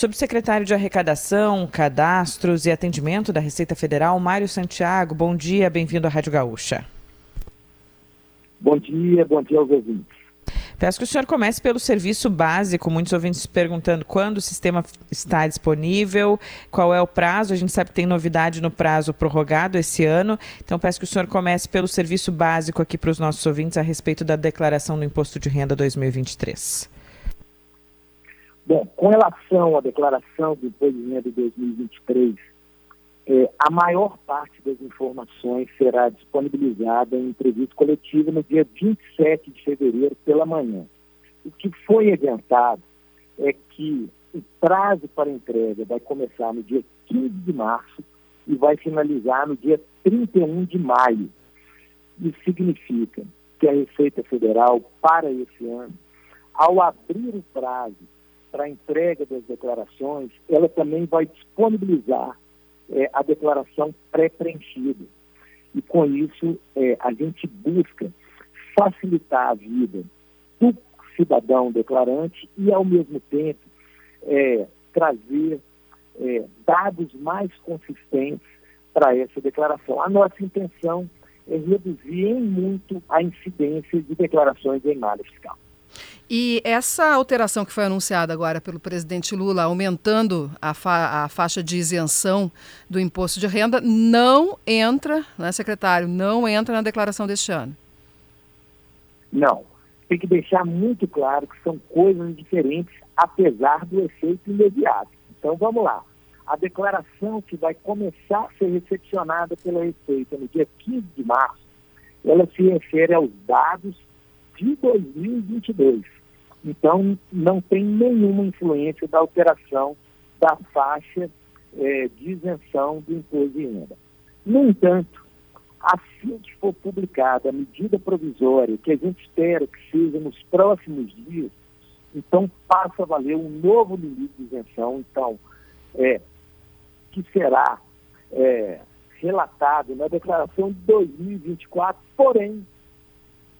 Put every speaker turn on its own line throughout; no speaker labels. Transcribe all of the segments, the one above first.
Subsecretário de Arrecadação, Cadastros e Atendimento da Receita Federal, Mário Santiago, bom dia, bem-vindo à Rádio Gaúcha.
Bom dia, bom dia aos ouvintes.
Peço que o senhor comece pelo serviço básico. Muitos ouvintes perguntando quando o sistema está disponível, qual é o prazo. A gente sabe que tem novidade no prazo prorrogado esse ano. Então, peço que o senhor comece pelo serviço básico aqui para os nossos ouvintes a respeito da declaração do Imposto de Renda 2023.
Bom, com relação à declaração do Imposto de Renda 2023, é, a maior parte das informações será disponibilizada em entrevista coletiva no dia 27 de fevereiro pela manhã. O que foi adiantado é que o prazo para entrega vai começar no dia 15 de março e vai finalizar no dia 31 de maio. Isso significa que a Receita Federal, para esse ano, ao abrir o prazo para a entrega das declarações, ela também vai disponibilizar é, a declaração pré-preenchida. E com isso, é, a gente busca facilitar a vida do cidadão declarante e, ao mesmo tempo, é, trazer é, dados mais consistentes para essa declaração. A nossa intenção é reduzir em muito a incidência de declarações em malha fiscal.
E essa alteração que foi anunciada agora pelo presidente Lula, aumentando a, fa a, faixa de isenção do imposto de renda, não entra, né, secretário, não entra na declaração deste ano.
Não. Tem que deixar muito claro que são coisas diferentes, apesar do efeito imediato. Então vamos lá. A declaração que vai começar a ser recepcionada pela Receita no dia 15 de março, ela se refere aos dados de 2022 então, não tem nenhuma influência da alteração da faixa é, de isenção do imposto de renda. No entanto, assim que for publicada a medida provisória, que a gente espera que seja nos próximos dias, então passa a valer um novo limite de isenção, então, é, que será é, relatado na declaração de 2024, porém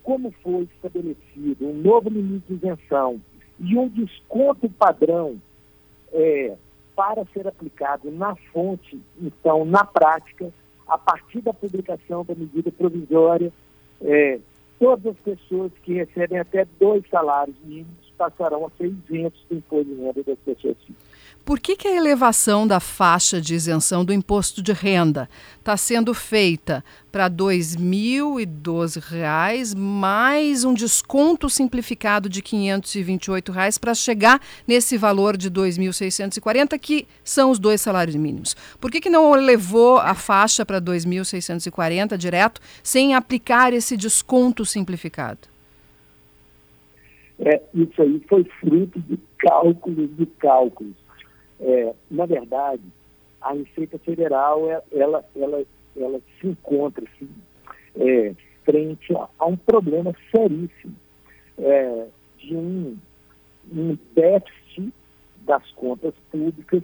como foi estabelecido um novo limite de isenção e um desconto padrão é, para ser aplicado na fonte, então, na prática, a partir da publicação da medida provisória, é, todas as pessoas que recebem até dois salários mínimos passarão a ser isentos do imposto de renda das pessoas físicas.
Por que, que a elevação da faixa de isenção do imposto de renda está sendo feita para R$ 2.012, mais um desconto simplificado de 528 reais para chegar nesse valor de R$ 2.640, que são os dois salários mínimos? Por que, que não elevou a faixa para R$ 2.640 direto, sem aplicar esse desconto simplificado?
É, isso aí foi fruto de cálculos de cálculos é, na verdade, a Receita Federal ela, ela, ela se encontra assim, é, frente a, a, um problema seríssimo é, de um, um déficit das contas públicas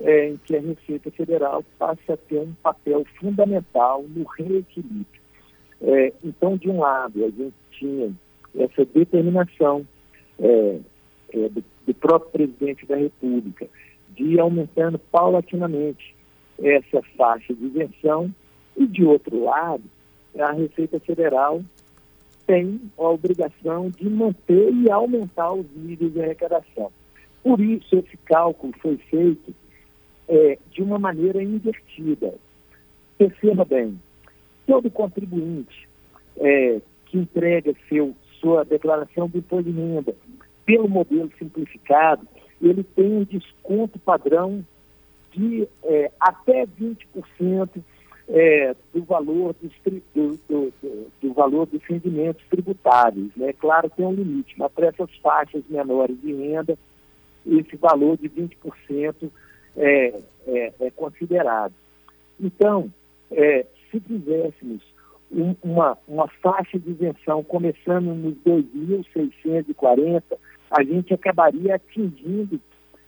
é, em que a Receita Federal passa a ter um papel fundamental no reequilíbrio. É, então, de um lado, a gente tinha essa determinação é, do, do próprio presidente da República de aumentando paulatinamente essa faixa de isenção e, de outro lado, a Receita Federal tem a obrigação de manter e aumentar os níveis de arrecadação. Por isso, esse cálculo foi feito é, de uma maneira invertida. Perceba bem, todo contribuinte é, que entrega seu, sua declaração de imposto de renda pelo modelo simplificado, ele tem um desconto padrão de é, até 20% é, do valor dos, do, do, do, valor dos rendimentos tributários. Né? Claro, tem um limite, mas para essas faixas menores de renda, esse valor de 20% é, é, é considerado. Então, é, se fizéssemos um, uma, uma faixa de isenção começando nos 2.640, a gente acabaria atingindo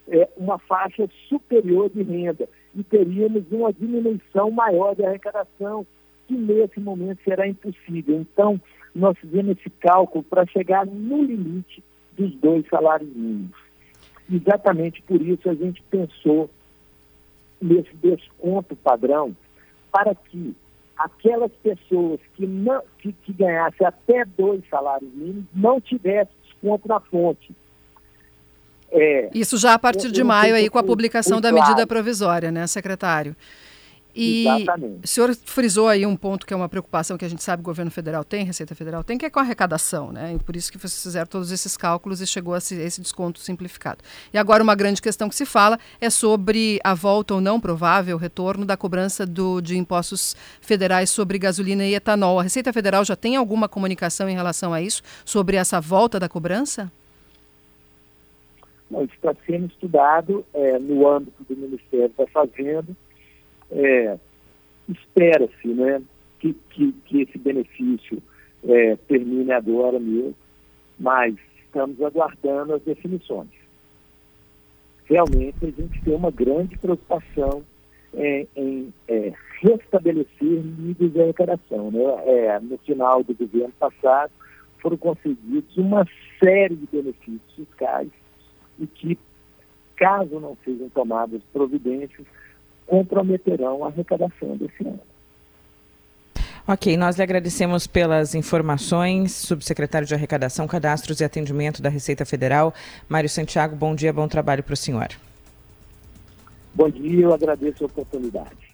é, uma faixa superior de renda e teríamos uma diminuição maior de arrecadação, que nesse momento será impossível. Então, nós fizemos esse cálculo para chegar no limite dos dois salários mínimos. Exatamente por isso a gente pensou nesse desconto padrão para que aquelas pessoas que, não, que, que ganhassem até dois salários mínimos não tivessem desconto na fonte.
É, Isso já a partir de maio aí com a publicação da medida provisória, né, secretário? E Exatamente. o senhor frisou aí um ponto que é uma preocupação que a gente sabe que o governo federal tem, Receita Federal tem, que é com a arrecadação, né? E por isso que vocês fizeram todos esses cálculos e chegou a esse desconto simplificado. E agora uma grande questão que se fala é sobre a volta ou não provável retorno da cobrança do, de impostos federais sobre gasolina e etanol. A Receita Federal já tem alguma comunicação em relação a isso, sobre essa volta da cobrança?
Não, isso está sendo estudado é, no âmbito do Ministério da Fazenda é, espera-se né, que, que, que, esse benefício é, termine agora mesmo, mas estamos aguardando as definições. Realmente a gente tem uma grande preocupação é, em é, restabelecer níveis de arrecadação. Né? É, no final do governo passado foram concedidos uma série de benefícios fiscais e que, caso não sejam tomadas providências, comprometerão a arrecadação desse ano.
Ok, nós lhe agradecemos pelas informações, subsecretário de Arrecadação, Cadastros e Atendimento da Receita Federal, Mário Santiago. Bom dia, bom trabalho para o senhor.
Bom dia, eu agradeço a oportunidade.